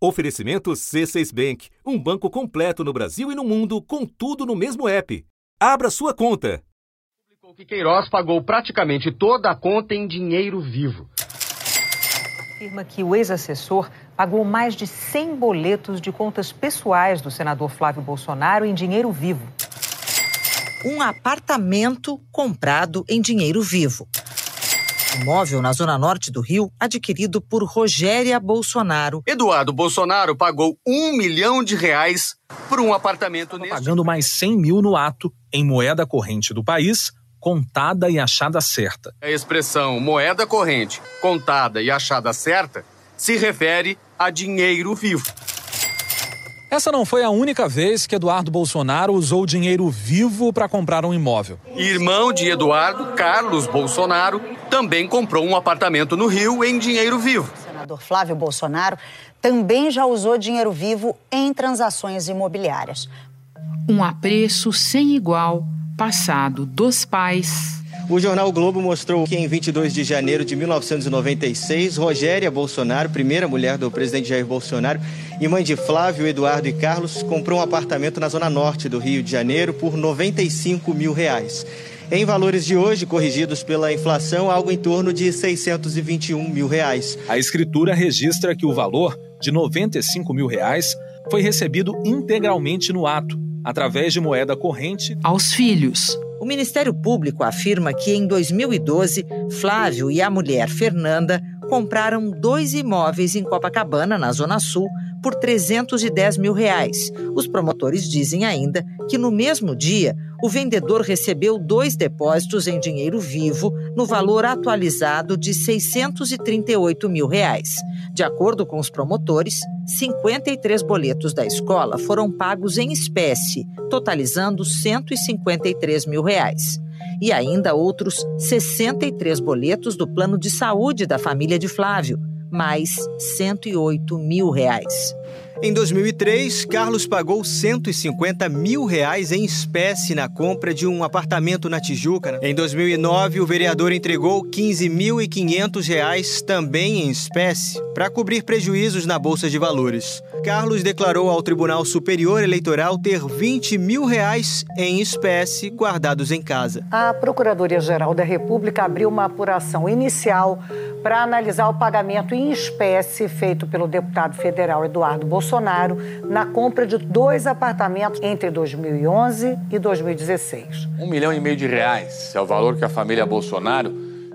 Oferecimento C6 Bank, um banco completo no Brasil e no mundo, com tudo no mesmo app. Abra sua conta. Que Queiroz pagou praticamente toda a conta em dinheiro vivo. Afirma que o ex-assessor pagou mais de 100 boletos de contas pessoais do senador Flávio Bolsonaro em dinheiro vivo. Um apartamento comprado em dinheiro vivo. Imóvel na zona norte do Rio, adquirido por Rogéria Bolsonaro. Eduardo Bolsonaro pagou um milhão de reais por um apartamento neste... Pagando mais 100 mil no ato, em moeda corrente do país, contada e achada certa. A expressão moeda corrente, contada e achada certa se refere a dinheiro vivo. Essa não foi a única vez que Eduardo Bolsonaro usou dinheiro vivo para comprar um imóvel. Irmão de Eduardo, Carlos Bolsonaro, também comprou um apartamento no Rio em dinheiro vivo. O senador Flávio Bolsonaro também já usou dinheiro vivo em transações imobiliárias. Um apreço sem igual, passado dos pais o jornal o Globo mostrou que em 22 de janeiro de 1996, Rogéria Bolsonaro, primeira mulher do presidente Jair Bolsonaro e mãe de Flávio, Eduardo e Carlos, comprou um apartamento na zona norte do Rio de Janeiro por 95 mil reais. Em valores de hoje, corrigidos pela inflação, algo em torno de 621 mil reais. A escritura registra que o valor de 95 mil reais foi recebido integralmente no ato, através de moeda corrente, aos filhos o Ministério Público afirma que em 2012, Flávio e a mulher Fernanda compraram dois imóveis em Copacabana, na Zona Sul, por 310 mil reais. Os promotores dizem ainda que no mesmo dia o vendedor recebeu dois depósitos em dinheiro vivo no valor atualizado de 638 mil reais. De acordo com os promotores, 53 boletos da escola foram pagos em espécie, totalizando 153 mil reais. E ainda outros 63 boletos do plano de saúde da família de Flávio, mais 108 mil reais. Em 2003, Carlos pagou 150 mil reais em espécie na compra de um apartamento na Tijuca. Em 2009, o vereador entregou 15.500 reais também em espécie para cobrir prejuízos na Bolsa de Valores. Carlos declarou ao Tribunal Superior Eleitoral ter 20 mil reais em espécie guardados em casa. A Procuradoria-Geral da República abriu uma apuração inicial para analisar o pagamento em espécie feito pelo deputado federal Eduardo Bolsonaro na compra de dois apartamentos entre 2011 e 2016. Um milhão e meio de reais é o valor que a família Bolsonaro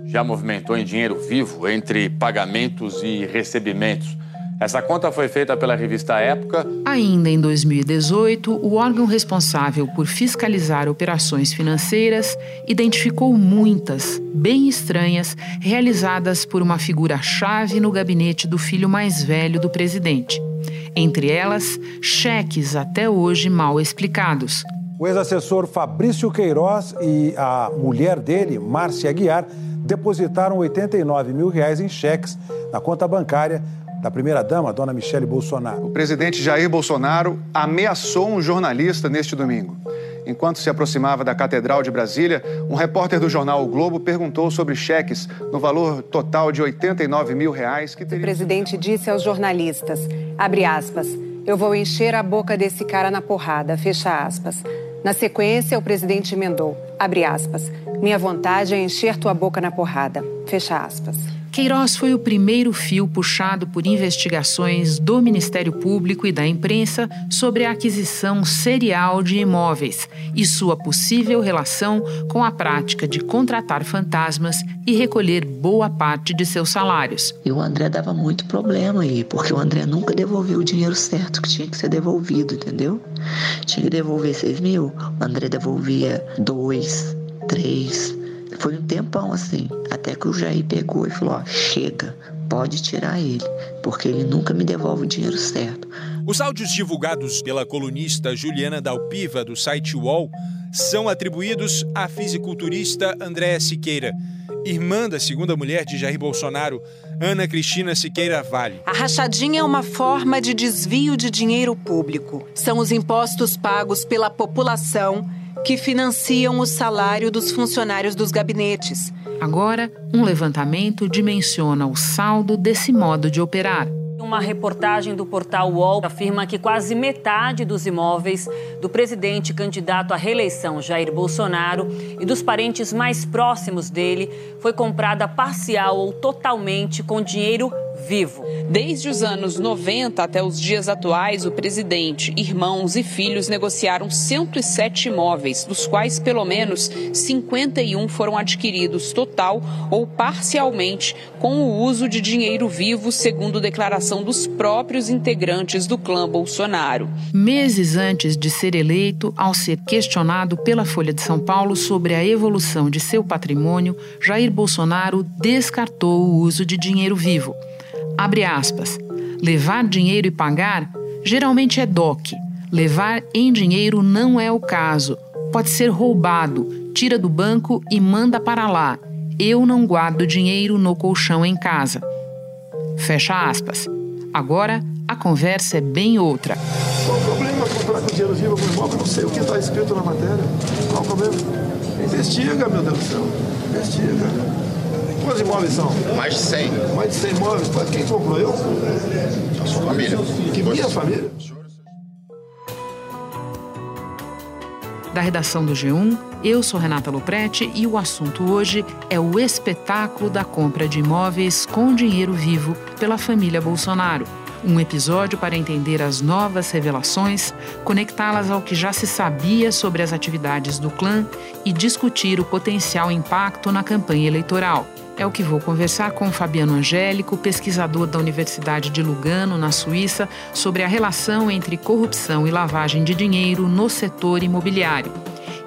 já movimentou em dinheiro vivo entre pagamentos e recebimentos essa conta foi feita pela revista Época. Ainda em 2018, o órgão responsável por fiscalizar operações financeiras identificou muitas, bem estranhas, realizadas por uma figura-chave no gabinete do filho mais velho do presidente. Entre elas, cheques até hoje mal explicados. O ex-assessor Fabrício Queiroz e a mulher dele, Márcia Aguiar, depositaram 89 mil reais em cheques na conta bancária da primeira-dama, dona Michele Bolsonaro. O presidente Jair Bolsonaro ameaçou um jornalista neste domingo. Enquanto se aproximava da Catedral de Brasília, um repórter do jornal o Globo perguntou sobre cheques no valor total de 89 mil reais que teria... O presidente disse aos jornalistas, abre aspas, eu vou encher a boca desse cara na porrada, fecha aspas. Na sequência, o presidente emendou, abre aspas, minha vontade é encher tua boca na porrada, fecha aspas. Queiroz foi o primeiro fio puxado por investigações do Ministério Público e da imprensa sobre a aquisição serial de imóveis e sua possível relação com a prática de contratar fantasmas e recolher boa parte de seus salários. E o André dava muito problema aí, porque o André nunca devolveu o dinheiro certo que tinha que ser devolvido, entendeu? Tinha que devolver 6 mil, o André devolvia dois, três foi um tempão assim, até que o Jair pegou e falou: ó, chega, pode tirar ele, porque ele nunca me devolve o dinheiro certo. Os áudios divulgados pela colunista Juliana Dalpiva do site UOL são atribuídos à fisiculturista Andréa Siqueira, irmã da segunda mulher de Jair Bolsonaro, Ana Cristina Siqueira Vale. A rachadinha é uma forma de desvio de dinheiro público. São os impostos pagos pela população que financiam o salário dos funcionários dos gabinetes. Agora, um levantamento dimensiona o saldo desse modo de operar. Uma reportagem do portal UOL afirma que quase metade dos imóveis do presidente candidato à reeleição Jair Bolsonaro e dos parentes mais próximos dele foi comprada parcial ou totalmente com dinheiro vivo. Desde os anos 90 até os dias atuais, o presidente, irmãos e filhos negociaram 107 imóveis, dos quais pelo menos 51 foram adquiridos total ou parcialmente com o uso de dinheiro vivo, segundo declaração dos próprios integrantes do clã Bolsonaro. Meses antes de ser eleito, ao ser questionado pela Folha de São Paulo sobre a evolução de seu patrimônio, Jair Bolsonaro descartou o uso de dinheiro vivo. Abre aspas. Levar dinheiro e pagar geralmente é DOC. Levar em dinheiro não é o caso. Pode ser roubado, tira do banco e manda para lá. Eu não guardo dinheiro no colchão em casa. Fecha aspas. Agora a conversa é bem outra. Com dinheiro vivo algum imóvel? Não sei o que está escrito na matéria. Qual o problema? Investiga, meu Deus do céu. Investiga. Quantos imóveis são? Mais de 100. Mais de 100 imóveis. Quem comprou? Eu? A sua família. Que minha família? Da redação do G1, eu sou Renata Loprete e o assunto hoje é o espetáculo da compra de imóveis com dinheiro vivo pela família Bolsonaro. Um episódio para entender as novas revelações, conectá-las ao que já se sabia sobre as atividades do clã e discutir o potencial impacto na campanha eleitoral. É o que vou conversar com Fabiano Angélico, pesquisador da Universidade de Lugano, na Suíça, sobre a relação entre corrupção e lavagem de dinheiro no setor imobiliário.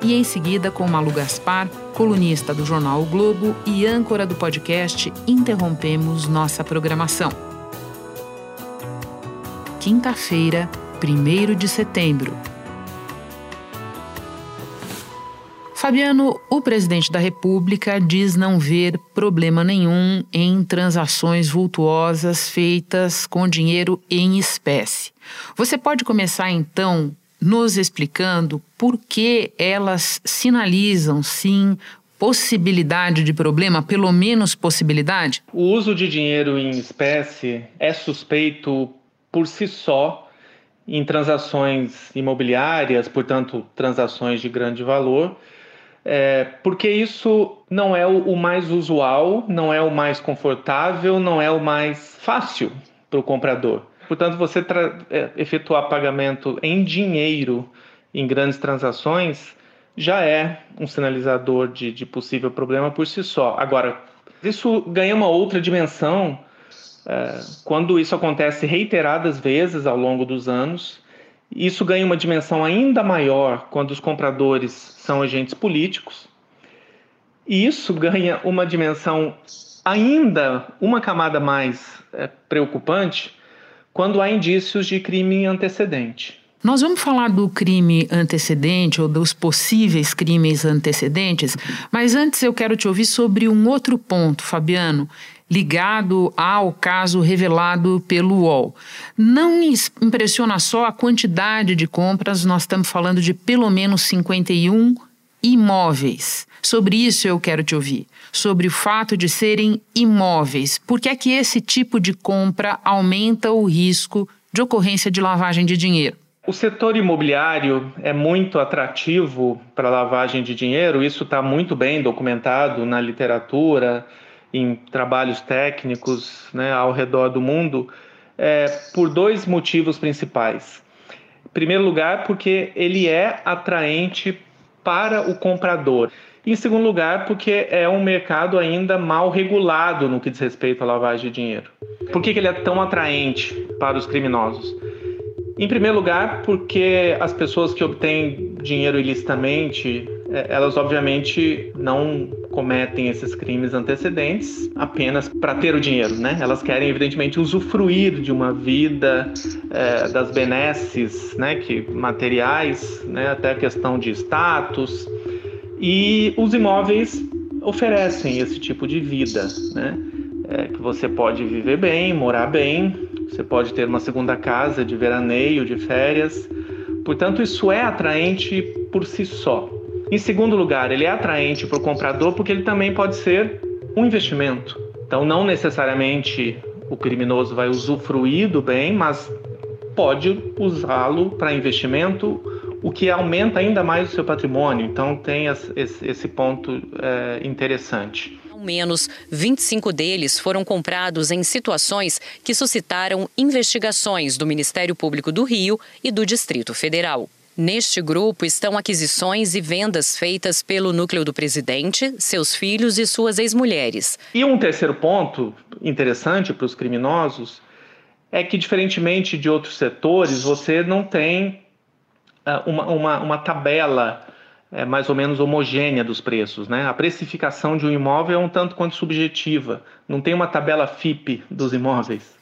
E em seguida com Malu Gaspar, colunista do jornal o Globo e âncora do podcast Interrompemos Nossa Programação. Quinta-feira, 1 de setembro. Fabiano, o presidente da República diz não ver problema nenhum em transações vultuosas feitas com dinheiro em espécie. Você pode começar então nos explicando por que elas sinalizam sim possibilidade de problema, pelo menos possibilidade? O uso de dinheiro em espécie é suspeito por si só em transações imobiliárias, portanto, transações de grande valor é, porque isso não é o, o mais usual, não é o mais confortável, não é o mais fácil para o comprador. Portanto, você é, efetuar pagamento em dinheiro em grandes transações já é um sinalizador de, de possível problema por si só. Agora, isso ganha uma outra dimensão quando isso acontece reiteradas vezes ao longo dos anos isso ganha uma dimensão ainda maior quando os compradores são agentes políticos. E isso ganha uma dimensão ainda uma camada mais é, preocupante quando há indícios de crime antecedente. Nós vamos falar do crime antecedente ou dos possíveis crimes antecedentes, mas antes eu quero te ouvir sobre um outro ponto, Fabiano, ligado ao caso revelado pelo UOL. Não impressiona só a quantidade de compras, nós estamos falando de pelo menos 51 imóveis. Sobre isso eu quero te ouvir. Sobre o fato de serem imóveis. Por que é que esse tipo de compra aumenta o risco de ocorrência de lavagem de dinheiro? O setor imobiliário é muito atrativo para lavagem de dinheiro, isso está muito bem documentado na literatura, em trabalhos técnicos né, ao redor do mundo é, por dois motivos principais. Em primeiro lugar, porque ele é atraente para o comprador. Em segundo lugar, porque é um mercado ainda mal regulado no que diz respeito à lavagem de dinheiro. Por que, que ele é tão atraente para os criminosos? Em primeiro lugar, porque as pessoas que obtêm dinheiro ilicitamente, é, elas obviamente não cometem esses crimes antecedentes apenas para ter o dinheiro, né? Elas querem evidentemente usufruir de uma vida é, das benesses, né? Que materiais, né? Até a questão de status e os imóveis oferecem esse tipo de vida, né? É, que você pode viver bem, morar bem, você pode ter uma segunda casa de veraneio, de férias. Portanto, isso é atraente por si só. Em segundo lugar, ele é atraente para o comprador porque ele também pode ser um investimento. Então, não necessariamente o criminoso vai usufruir do bem, mas pode usá-lo para investimento, o que aumenta ainda mais o seu patrimônio. Então tem esse ponto é, interessante. Menos 25 deles foram comprados em situações que suscitaram investigações do Ministério Público do Rio e do Distrito Federal. Neste grupo estão aquisições e vendas feitas pelo núcleo do presidente, seus filhos e suas ex-mulheres. E um terceiro ponto interessante para os criminosos é que, diferentemente de outros setores, você não tem uh, uma, uma, uma, tabela é, mais ou menos homogênea dos preços. Né? A precificação de um imóvel é um tanto quanto subjetiva, não tem uma tabela FIP dos imóveis.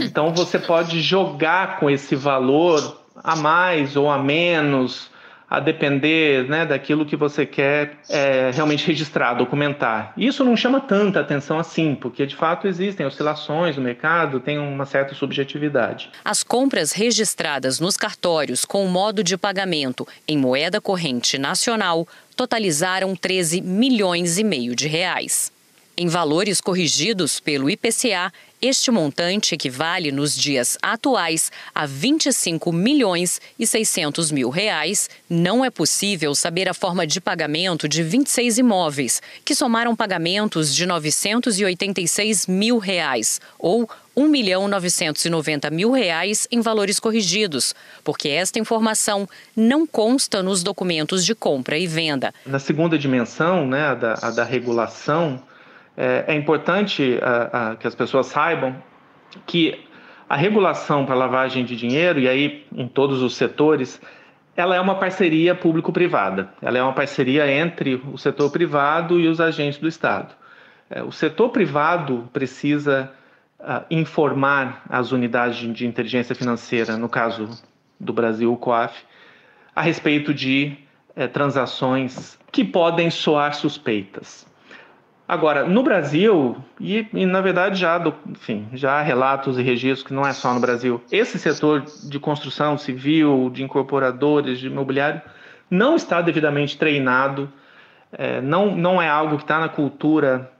Então você pode jogar com esse valor a mais ou a menos, a depender né, daquilo que você quer é, realmente registrar, documentar. Isso não chama tanta atenção assim, porque de fato existem oscilações no mercado, tem uma certa subjetividade. As compras registradas nos cartórios com o modo de pagamento em moeda corrente nacional totalizaram 13 milhões e meio de reais. Em valores corrigidos pelo IPCA, este montante equivale nos dias atuais a 25 milhões e 600 mil reais. Não é possível saber a forma de pagamento de 26 imóveis, que somaram pagamentos de 986 mil reais, ou 1 milhão 990 mil reais em valores corrigidos, porque esta informação não consta nos documentos de compra e venda. Na segunda dimensão, né, a da, a da regulação, é, é importante a, a, que as pessoas saibam que a regulação para lavagem de dinheiro, e aí em todos os setores, ela é uma parceria público-privada. Ela é uma parceria entre o setor privado e os agentes do Estado. É, o setor privado precisa uh, informar as unidades de inteligência financeira, no caso do Brasil, o COAF, a respeito de uh, transações que podem soar suspeitas. Agora, no Brasil, e, e, na verdade já, do, enfim, já há relatos e registros que não é só no Brasil, esse setor de construção civil, de incorporadores, de imobiliário, não está devidamente treinado, é, não, não é algo que está na cultura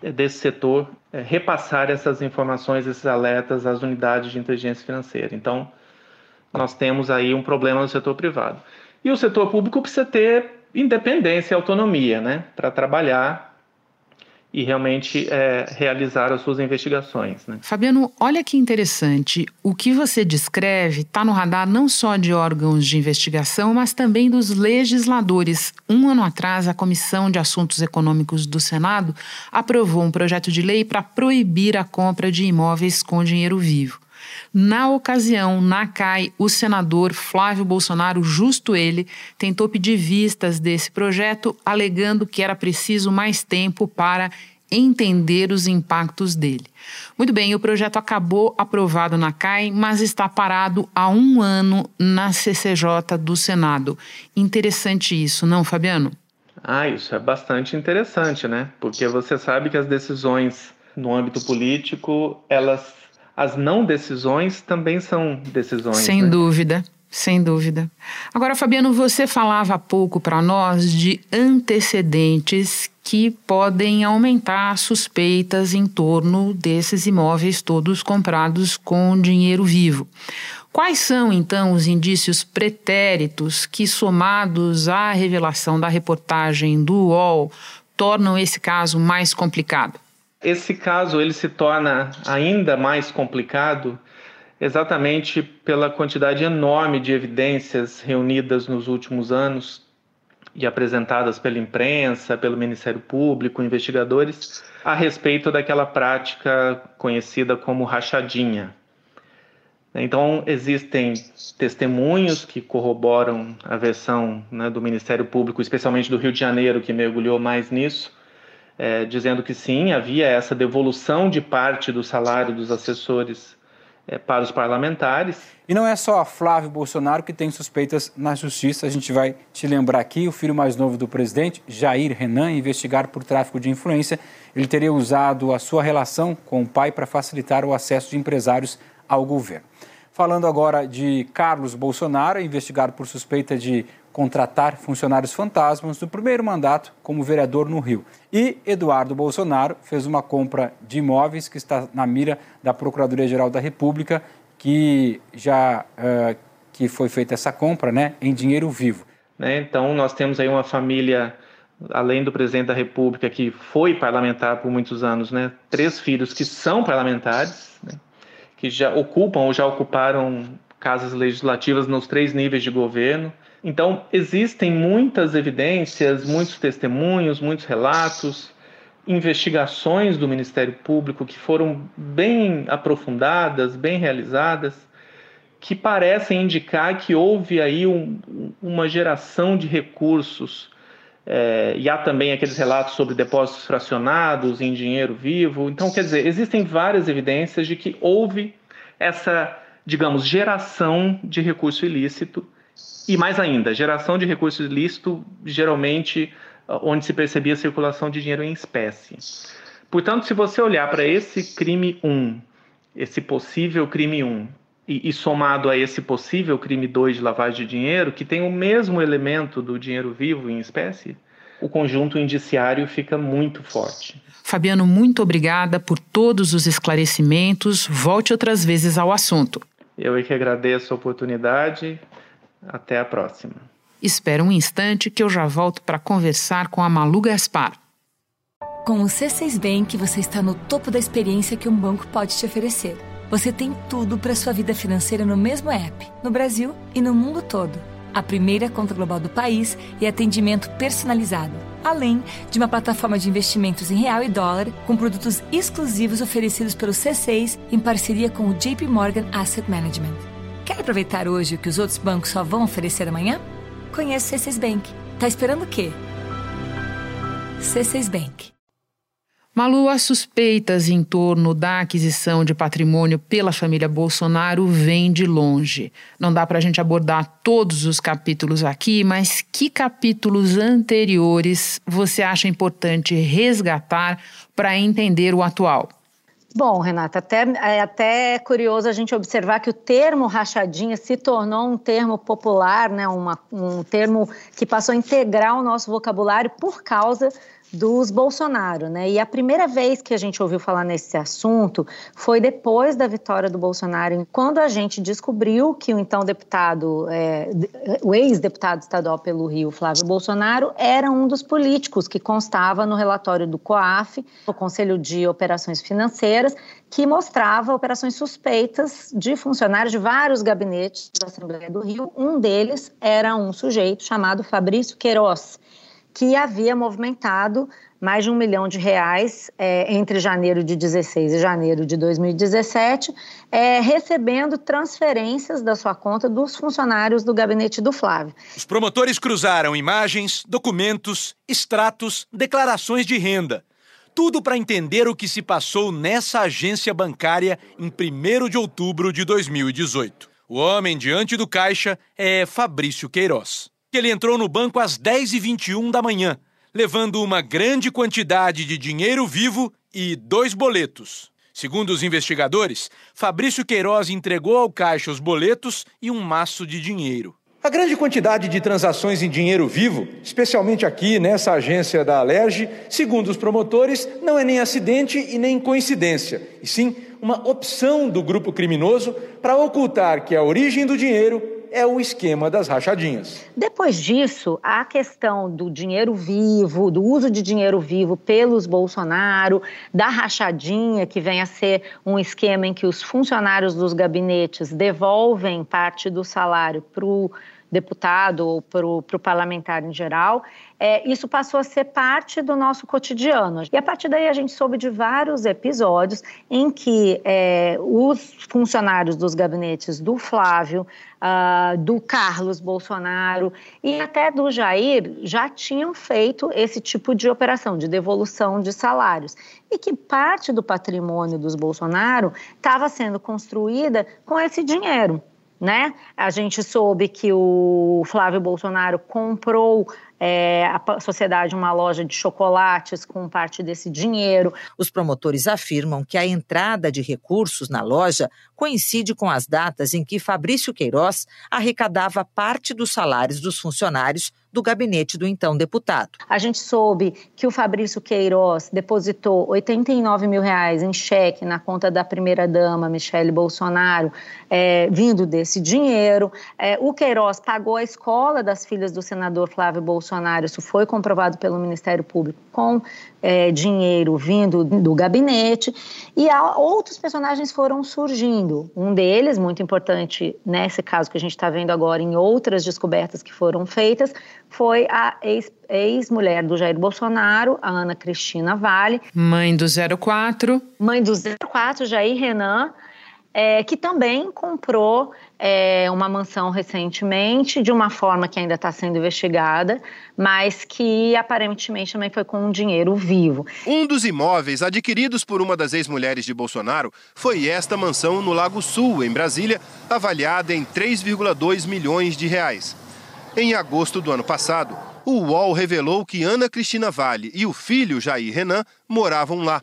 desse setor, é, repassar essas informações, esses alertas às unidades de inteligência financeira. Então, nós temos aí um problema no setor privado. E o setor público precisa ter independência e autonomia né, para trabalhar e realmente é, realizar as suas investigações. Né? Fabiano, olha que interessante. O que você descreve está no radar não só de órgãos de investigação, mas também dos legisladores. Um ano atrás, a Comissão de Assuntos Econômicos do Senado aprovou um projeto de lei para proibir a compra de imóveis com dinheiro vivo. Na ocasião, na CAI, o senador Flávio Bolsonaro, justo ele, tentou pedir vistas desse projeto, alegando que era preciso mais tempo para entender os impactos dele. Muito bem, o projeto acabou aprovado na CAI, mas está parado há um ano na CCJ do Senado. Interessante isso, não, Fabiano? Ah, isso é bastante interessante, né? Porque você sabe que as decisões no âmbito político, elas as não decisões também são decisões. Sem né? dúvida. Sem dúvida. Agora, Fabiano, você falava há pouco para nós de antecedentes que podem aumentar suspeitas em torno desses imóveis todos comprados com dinheiro vivo. Quais são, então, os indícios pretéritos que, somados à revelação da reportagem do UOL, tornam esse caso mais complicado? Esse caso ele se torna ainda mais complicado exatamente pela quantidade enorme de evidências reunidas nos últimos anos e apresentadas pela imprensa, pelo Ministério Público, investigadores, a respeito daquela prática conhecida como rachadinha. Então, existem testemunhos que corroboram a versão né, do Ministério Público, especialmente do Rio de Janeiro, que mergulhou mais nisso, é, dizendo que sim, havia essa devolução de parte do salário dos assessores é, para os parlamentares. E não é só Flávio Bolsonaro que tem suspeitas na justiça. A gente vai te lembrar aqui: o filho mais novo do presidente, Jair Renan, investigado por tráfico de influência. Ele teria usado a sua relação com o pai para facilitar o acesso de empresários ao governo. Falando agora de Carlos Bolsonaro, investigado por suspeita de contratar funcionários fantasmas no primeiro mandato como vereador no Rio. E Eduardo Bolsonaro fez uma compra de imóveis que está na mira da Procuradoria-Geral da República, que já uh, que foi feita essa compra né, em dinheiro vivo. Né, então, nós temos aí uma família, além do presidente da República, que foi parlamentar por muitos anos, né, três filhos que são parlamentares, né, que já ocupam ou já ocuparam casas legislativas nos três níveis de governo. Então, existem muitas evidências, muitos testemunhos, muitos relatos, investigações do Ministério Público que foram bem aprofundadas, bem realizadas, que parecem indicar que houve aí um, uma geração de recursos. É, e há também aqueles relatos sobre depósitos fracionados em dinheiro vivo. Então, quer dizer, existem várias evidências de que houve essa, digamos, geração de recurso ilícito. E mais ainda, geração de recurso ilícito, geralmente onde se percebia a circulação de dinheiro em espécie. Portanto, se você olhar para esse crime 1, esse possível crime 1, e, e, somado a esse possível crime 2 de lavagem de dinheiro, que tem o mesmo elemento do dinheiro vivo em espécie, o conjunto indiciário fica muito forte. Fabiano, muito obrigada por todos os esclarecimentos. Volte outras vezes ao assunto. Eu é que agradeço a oportunidade. Até a próxima. Espera um instante que eu já volto para conversar com a Malu Gaspar. Com o C6 Bank, você está no topo da experiência que um banco pode te oferecer. Você tem tudo para sua vida financeira no mesmo app, no Brasil e no mundo todo. A primeira conta global do país e atendimento personalizado, além de uma plataforma de investimentos em real e dólar com produtos exclusivos oferecidos pelo C6 em parceria com o JP Morgan Asset Management. Quer aproveitar hoje o que os outros bancos só vão oferecer amanhã? Conheça o C6 Bank. Tá esperando o quê? C6 Bank. Malu, as suspeitas em torno da aquisição de patrimônio pela família Bolsonaro vêm de longe. Não dá para a gente abordar todos os capítulos aqui, mas que capítulos anteriores você acha importante resgatar para entender o atual? Bom, Renata, até, é até curioso a gente observar que o termo rachadinha se tornou um termo popular, né, uma, um termo que passou a integrar o nosso vocabulário por causa dos Bolsonaro, né? E a primeira vez que a gente ouviu falar nesse assunto foi depois da vitória do Bolsonaro, quando a gente descobriu que o então deputado, é, o ex-deputado estadual pelo Rio, Flávio Bolsonaro, era um dos políticos que constava no relatório do COAF, o Conselho de Operações Financeiras, que mostrava operações suspeitas de funcionários de vários gabinetes da Assembleia do Rio. Um deles era um sujeito chamado Fabrício Queiroz que havia movimentado mais de um milhão de reais é, entre janeiro de 16 e janeiro de 2017, é, recebendo transferências da sua conta dos funcionários do gabinete do Flávio. Os promotores cruzaram imagens, documentos, extratos, declarações de renda. Tudo para entender o que se passou nessa agência bancária em 1 de outubro de 2018. O homem diante do caixa é Fabrício Queiroz que ele entrou no banco às 10h21 da manhã, levando uma grande quantidade de dinheiro vivo e dois boletos. Segundo os investigadores, Fabrício Queiroz entregou ao caixa os boletos e um maço de dinheiro. A grande quantidade de transações em dinheiro vivo, especialmente aqui nessa agência da Alerj, segundo os promotores, não é nem acidente e nem coincidência, e sim uma opção do grupo criminoso para ocultar que a origem do dinheiro é o esquema das rachadinhas. Depois disso, a questão do dinheiro vivo, do uso de dinheiro vivo pelos Bolsonaro, da rachadinha, que vem a ser um esquema em que os funcionários dos gabinetes devolvem parte do salário para o deputado ou para o parlamentar em geral, é, isso passou a ser parte do nosso cotidiano. E a partir daí a gente soube de vários episódios em que é, os funcionários dos gabinetes do Flávio, uh, do Carlos Bolsonaro e até do Jair já tinham feito esse tipo de operação de devolução de salários. E que parte do patrimônio dos Bolsonaro estava sendo construída com esse dinheiro né? A gente soube que o Flávio Bolsonaro comprou é, a sociedade uma loja de chocolates com parte desse dinheiro. Os promotores afirmam que a entrada de recursos na loja coincide com as datas em que Fabrício Queiroz arrecadava parte dos salários dos funcionários do gabinete do então deputado. A gente soube que o Fabrício Queiroz depositou 89 mil reais em cheque na conta da primeira-dama Michele Bolsonaro, é, vindo desse dinheiro. É, o Queiroz pagou a escola das filhas do senador Flávio Bolsonaro, isso foi comprovado pelo Ministério Público, com é, dinheiro vindo do gabinete. E outros personagens foram surgindo. Um deles, muito importante nesse caso que a gente está vendo agora, em outras descobertas que foram feitas, foi a ex-mulher do Jair Bolsonaro, a Ana Cristina Vale. Mãe do 04. Mãe do 04, Jair Renan, é, que também comprou é, uma mansão recentemente, de uma forma que ainda está sendo investigada, mas que aparentemente também foi com um dinheiro vivo. Um dos imóveis adquiridos por uma das ex-mulheres de Bolsonaro foi esta mansão no Lago Sul, em Brasília, avaliada em 3,2 milhões de reais. Em agosto do ano passado, o UOL revelou que Ana Cristina Vale e o filho Jair Renan moravam lá.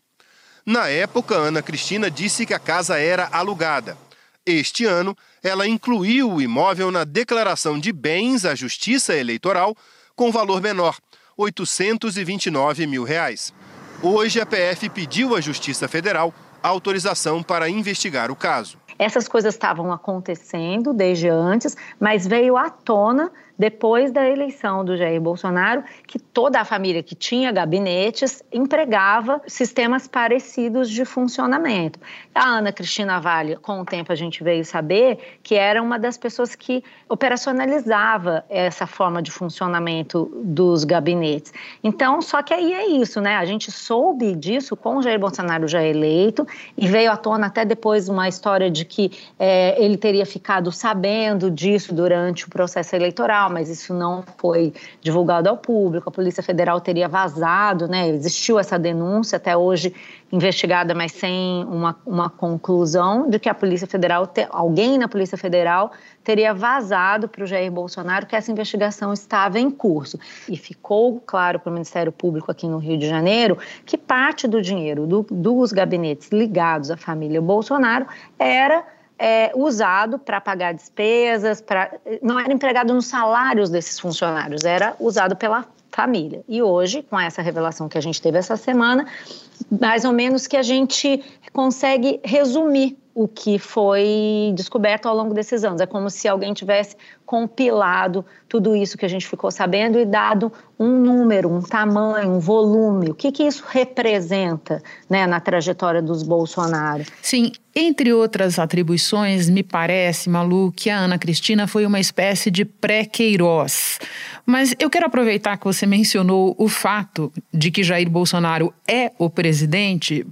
Na época, Ana Cristina disse que a casa era alugada. Este ano, ela incluiu o imóvel na declaração de bens à Justiça Eleitoral com valor menor, 829 mil reais. Hoje, a PF pediu à Justiça Federal autorização para investigar o caso. Essas coisas estavam acontecendo desde antes, mas veio à tona depois da eleição do Jair Bolsonaro, que toda a família que tinha gabinetes empregava sistemas parecidos de funcionamento. A Ana Cristina Vale, com o tempo a gente veio saber que era uma das pessoas que operacionalizava essa forma de funcionamento dos gabinetes. Então, só que aí é isso, né? A gente soube disso com o Jair Bolsonaro já eleito e veio à tona até depois uma história de que é, ele teria ficado sabendo disso durante o processo eleitoral, mas isso não foi divulgado ao público. A Polícia Federal teria vazado, né? Existiu essa denúncia até hoje investigada, mas sem uma, uma conclusão de que a Polícia Federal, te, alguém na Polícia Federal teria vazado para o Jair Bolsonaro que essa investigação estava em curso. E ficou claro para o Ministério Público aqui no Rio de Janeiro que parte do dinheiro do, dos gabinetes ligados à família Bolsonaro era é, usado para pagar despesas, pra, não era empregado nos salários desses funcionários, era usado pela família. E hoje, com essa revelação que a gente teve essa semana, mais ou menos que a gente consegue resumir o que foi descoberto ao longo desses anos. É como se alguém tivesse compilado tudo isso que a gente ficou sabendo e dado um número, um tamanho, um volume. O que, que isso representa né, na trajetória dos Bolsonaro? Sim, entre outras atribuições, me parece, Malu, que a Ana Cristina foi uma espécie de pré-Queiroz. Mas eu quero aproveitar que você mencionou o fato de que Jair Bolsonaro é o presidente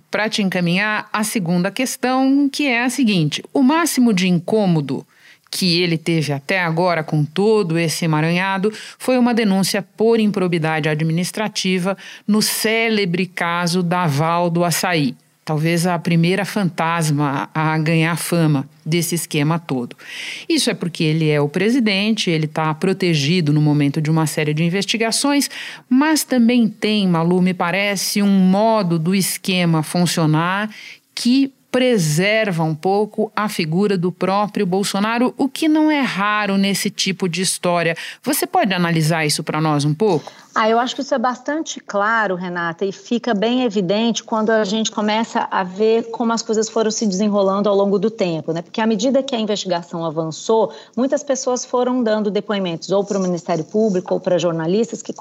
para te encaminhar a segunda questão, que é a seguinte: o máximo de incômodo que ele teve até agora com todo esse emaranhado foi uma denúncia por improbidade administrativa no célebre caso da Val do Açaí. Talvez a primeira fantasma a ganhar fama desse esquema todo. Isso é porque ele é o presidente, ele está protegido no momento de uma série de investigações, mas também tem, Malu, me parece, um modo do esquema funcionar que preserva um pouco a figura do próprio Bolsonaro, o que não é raro nesse tipo de história. Você pode analisar isso para nós um pouco? Ah, eu acho que isso é bastante claro, Renata, e fica bem evidente quando a gente começa a ver como as coisas foram se desenrolando ao longo do tempo, né? Porque à medida que a investigação avançou, muitas pessoas foram dando depoimentos ou para o Ministério Público ou para jornalistas que,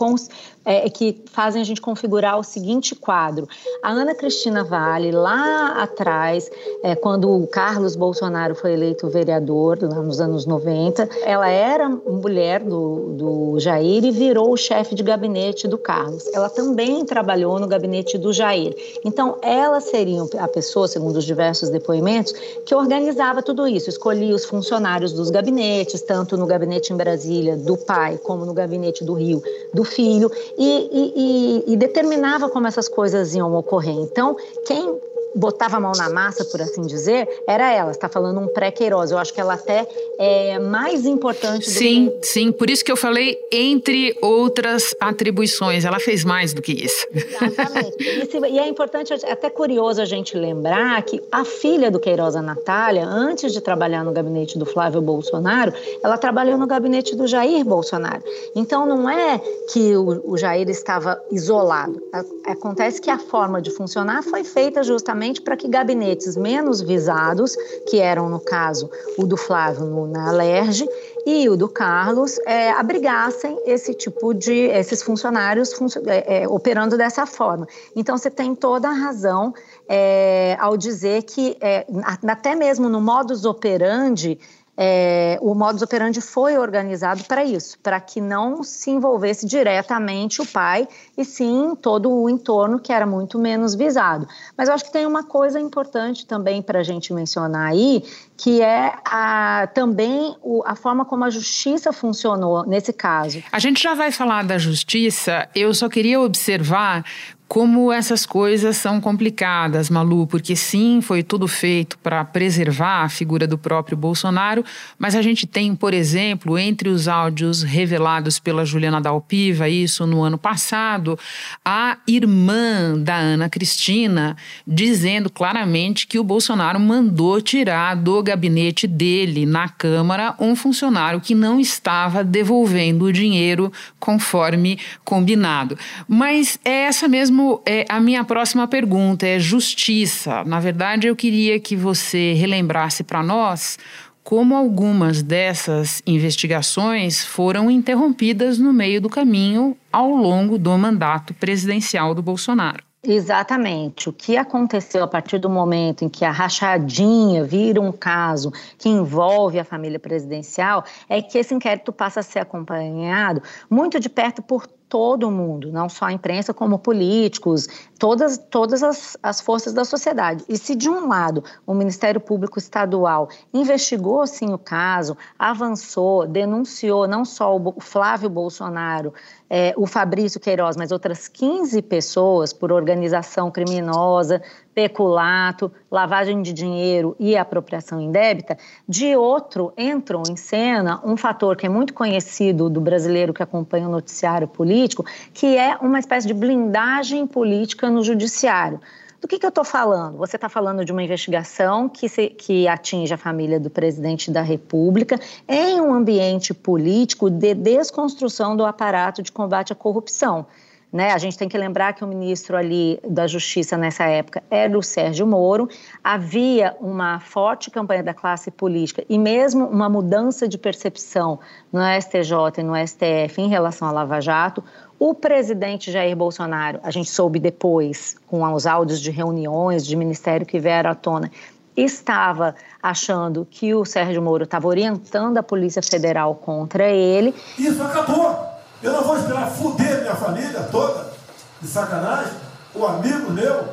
é, que fazem a gente configurar o seguinte quadro. A Ana Cristina Vale, lá atrás, é, quando o Carlos Bolsonaro foi eleito vereador, nos anos 90, ela era mulher do, do Jair e virou o chefe de gabinete gabinete do Carlos. Ela também trabalhou no gabinete do Jair. Então, ela seria a pessoa, segundo os diversos depoimentos, que organizava tudo isso, escolhia os funcionários dos gabinetes, tanto no gabinete em Brasília do pai, como no gabinete do Rio do filho, e, e, e, e determinava como essas coisas iam ocorrer. Então, quem botava a mão na massa, por assim dizer, era ela. Está falando um pré-Queiroz. Eu acho que ela até é mais importante do sim, que... Sim, por isso que eu falei entre outras atribuições. Ela fez mais do que isso. Exatamente. E é importante, até curioso a gente lembrar que a filha do Queiroz, a Natália, antes de trabalhar no gabinete do Flávio Bolsonaro, ela trabalhou no gabinete do Jair Bolsonaro. Então não é que o, o Jair estava isolado. Acontece que a forma de funcionar foi feita justamente para que gabinetes menos visados, que eram, no caso, o do Flávio no, na Alerj e o do Carlos, é, abrigassem esse tipo de, esses funcionários funcio, é, é, operando dessa forma. Então, você tem toda a razão é, ao dizer que, é, até mesmo no modus operandi, é, o modus operandi foi organizado para isso, para que não se envolvesse diretamente o pai, e sim todo o entorno que era muito menos visado. Mas eu acho que tem uma coisa importante também para a gente mencionar aí, que é a, também o, a forma como a justiça funcionou nesse caso. A gente já vai falar da justiça, eu só queria observar como essas coisas são complicadas, Malu, porque sim, foi tudo feito para preservar a figura do próprio Bolsonaro, mas a gente tem, por exemplo, entre os áudios revelados pela Juliana Dalpiva, isso no ano passado, a irmã da Ana Cristina dizendo claramente que o Bolsonaro mandou tirar do gabinete dele, na Câmara, um funcionário que não estava devolvendo o dinheiro conforme combinado. Mas é essa mesma mesmo é, a minha próxima pergunta é justiça. Na verdade, eu queria que você relembrasse para nós como algumas dessas investigações foram interrompidas no meio do caminho ao longo do mandato presidencial do Bolsonaro. Exatamente. O que aconteceu a partir do momento em que a rachadinha vira um caso que envolve a família presidencial é que esse inquérito passa a ser acompanhado muito de perto por todo mundo, não só a imprensa, como políticos, todas, todas as, as forças da sociedade. E se, de um lado, o Ministério Público Estadual investigou, sim, o caso, avançou, denunciou não só o Flávio Bolsonaro, é, o Fabrício Queiroz, mas outras 15 pessoas por organização criminosa, peculato, lavagem de dinheiro e apropriação indébita, de outro entram em cena um fator que é muito conhecido do brasileiro que acompanha o noticiário político, que é uma espécie de blindagem política no judiciário. Do que, que eu estou falando? Você está falando de uma investigação que, se, que atinge a família do presidente da República em um ambiente político de desconstrução do aparato de combate à corrupção. Né? A gente tem que lembrar que o ministro ali da Justiça nessa época era o Sérgio Moro. Havia uma forte campanha da classe política e mesmo uma mudança de percepção no STJ e no STF em relação à Lava Jato. O presidente Jair Bolsonaro, a gente soube depois, com os áudios de reuniões de ministério que vieram à tona, estava achando que o Sérgio Moro estava orientando a Polícia Federal contra ele. Isso acabou! Eu não vou esperar fuder minha família toda, de sacanagem, o amigo meu,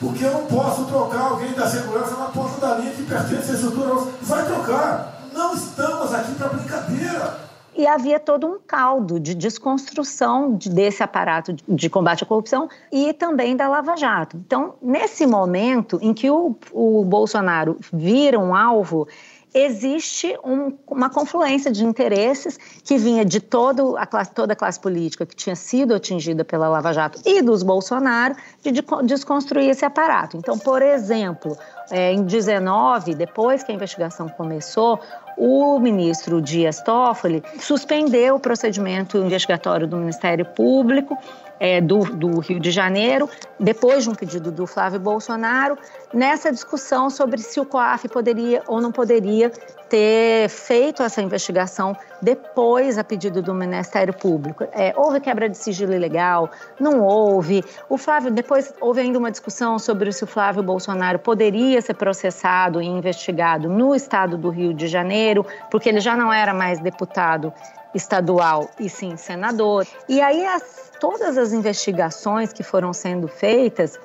porque eu não posso trocar alguém da segurança na ponta da linha que pertence à estrutura. Vai trocar. Não estamos aqui para brincadeira. E havia todo um caldo de desconstrução desse aparato de combate à corrupção e também da Lava Jato. Então, nesse momento em que o, o Bolsonaro vira um alvo, existe um, uma confluência de interesses que vinha de todo a classe, toda a classe política que tinha sido atingida pela Lava Jato e dos Bolsonaro de, de desconstruir esse aparato. Então, por exemplo, é, em 19, depois que a investigação começou, o ministro Dias Toffoli suspendeu o procedimento investigatório do Ministério Público é, do, do, Rio de Janeiro, depois de um pedido do Flávio Bolsonaro, nessa discussão sobre se o COAF poderia ou não poderia ter feito essa investigação depois a pedido do Ministério Público. É, houve quebra de sigilo ilegal? Não houve. O Flávio, depois houve ainda uma discussão sobre se o Flávio Bolsonaro poderia ser processado e investigado no estado do Rio de Janeiro, porque ele já não era mais deputado estadual e sim senador. E aí as, todas as investigações que foram sendo feitas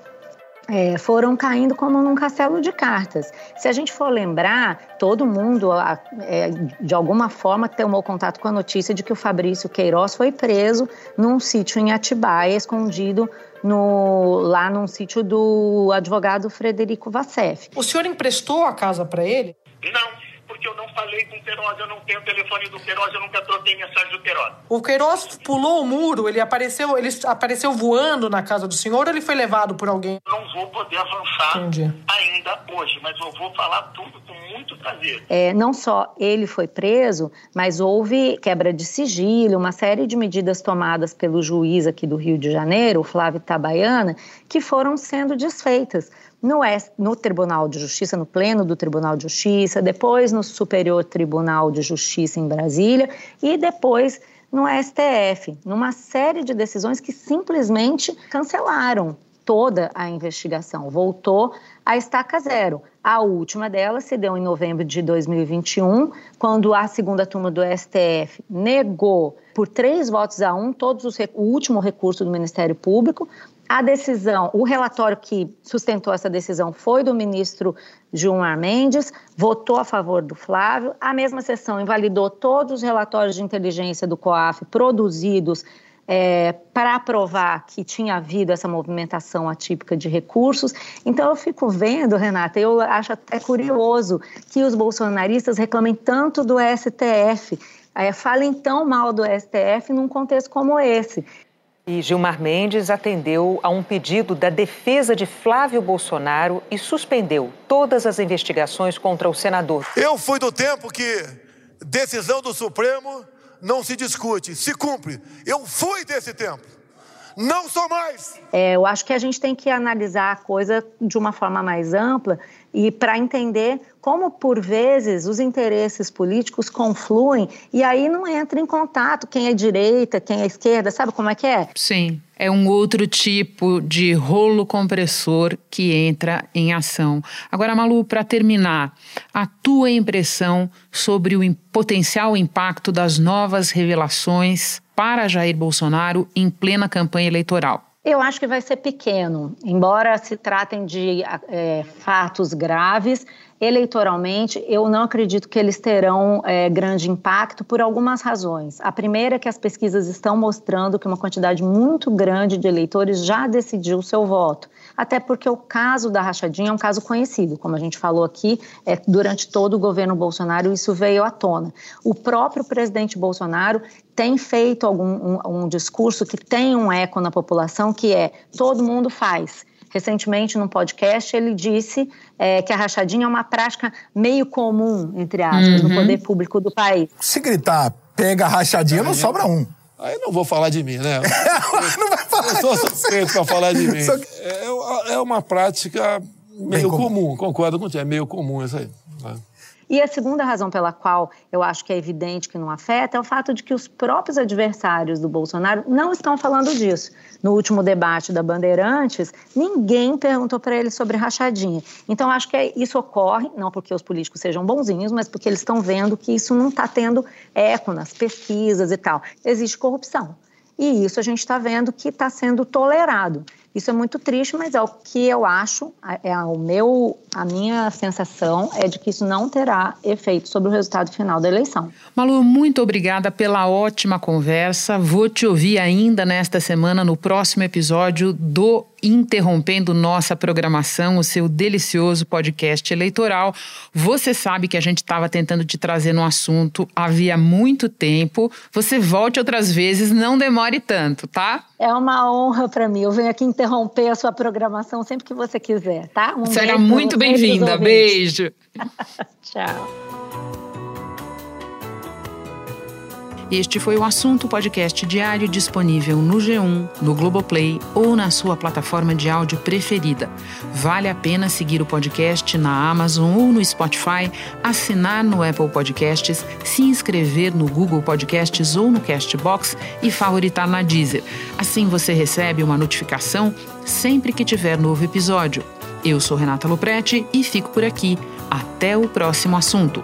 é, foram caindo como num castelo de cartas. Se a gente for lembrar, todo mundo, é, de alguma forma, tomou contato com a notícia de que o Fabrício Queiroz foi preso num sítio em Atibaia, escondido no, lá num sítio do advogado Frederico Vassef. O senhor emprestou a casa para ele? Não porque eu não falei com o Queiroz, eu não tenho o telefone do Queiroz, eu nunca troquei mensagem do Queiroz. O Queiroz pulou o muro, ele apareceu, ele apareceu voando na casa do senhor ou ele foi levado por alguém? Eu não vou poder avançar Entendi. ainda hoje, mas eu vou falar tudo com muito prazer. É, não só ele foi preso, mas houve quebra de sigilo, uma série de medidas tomadas pelo juiz aqui do Rio de Janeiro, Flávio Tabaiana, que foram sendo desfeitas no, no Tribunal de Justiça, no Pleno do Tribunal de Justiça, depois no Superior Tribunal de Justiça em Brasília e depois no STF, numa série de decisões que simplesmente cancelaram toda a investigação, voltou a estaca zero. A última delas se deu em novembro de 2021, quando a segunda turma do STF negou por três votos a um todos os, o último recurso do Ministério Público, a decisão, o relatório que sustentou essa decisão foi do ministro Gilmar Mendes, votou a favor do Flávio. A mesma sessão invalidou todos os relatórios de inteligência do COAF produzidos é, para aprovar que tinha havido essa movimentação atípica de recursos. Então, eu fico vendo, Renata, eu acho até curioso que os bolsonaristas reclamem tanto do STF. É, falem tão mal do STF num contexto como esse. E Gilmar Mendes atendeu a um pedido da defesa de Flávio Bolsonaro e suspendeu todas as investigações contra o senador. Eu fui do tempo que decisão do Supremo não se discute, se cumpre. Eu fui desse tempo. Não sou mais. É, eu acho que a gente tem que analisar a coisa de uma forma mais ampla e para entender como, por vezes, os interesses políticos confluem e aí não entra em contato quem é direita, quem é esquerda, sabe como é que é? Sim, é um outro tipo de rolo compressor que entra em ação. Agora, Malu, para terminar, a tua impressão sobre o potencial impacto das novas revelações para Jair Bolsonaro em plena campanha eleitoral? Eu acho que vai ser pequeno, embora se tratem de é, fatos graves. Eleitoralmente, eu não acredito que eles terão é, grande impacto por algumas razões. A primeira é que as pesquisas estão mostrando que uma quantidade muito grande de eleitores já decidiu o seu voto até porque o caso da rachadinha é um caso conhecido, como a gente falou aqui, é, durante todo o governo Bolsonaro isso veio à tona. O próprio presidente Bolsonaro tem feito algum um, um discurso que tem um eco na população, que é todo mundo faz. Recentemente, num podcast, ele disse é, que a rachadinha é uma prática meio comum, entre aspas, uhum. no poder público do país. Se gritar, pega a rachadinha, não sobra um. Aí não vou falar de mim, né? não vai falar Eu sou suspeito para falar de mim. É, é uma prática meio comum. comum. concordo contigo, é meio comum isso aí. E a segunda razão pela qual eu acho que é evidente que não afeta é o fato de que os próprios adversários do Bolsonaro não estão falando disso. No último debate da Bandeirantes, ninguém perguntou para ele sobre rachadinha. Então, acho que isso ocorre, não porque os políticos sejam bonzinhos, mas porque eles estão vendo que isso não está tendo eco nas pesquisas e tal. Existe corrupção. E isso a gente está vendo que está sendo tolerado. Isso é muito triste, mas é o que eu acho, é o meu, a minha sensação é de que isso não terá efeito sobre o resultado final da eleição. Malu, muito obrigada pela ótima conversa. Vou te ouvir ainda nesta semana no próximo episódio do interrompendo nossa programação, o seu delicioso podcast eleitoral. Você sabe que a gente estava tentando te trazer no assunto havia muito tempo. Você volte outras vezes, não demore tanto, tá? É uma honra para mim. Eu venho aqui interromper a sua programação sempre que você quiser, tá? Um Será muito bem-vinda. Beijo. Tchau. Este foi o assunto podcast diário disponível no G1, no Globoplay ou na sua plataforma de áudio preferida. Vale a pena seguir o podcast na Amazon ou no Spotify, assinar no Apple Podcasts, se inscrever no Google Podcasts ou no Castbox e favoritar na Deezer. Assim você recebe uma notificação sempre que tiver novo episódio. Eu sou Renata Luprete e fico por aqui. Até o próximo assunto.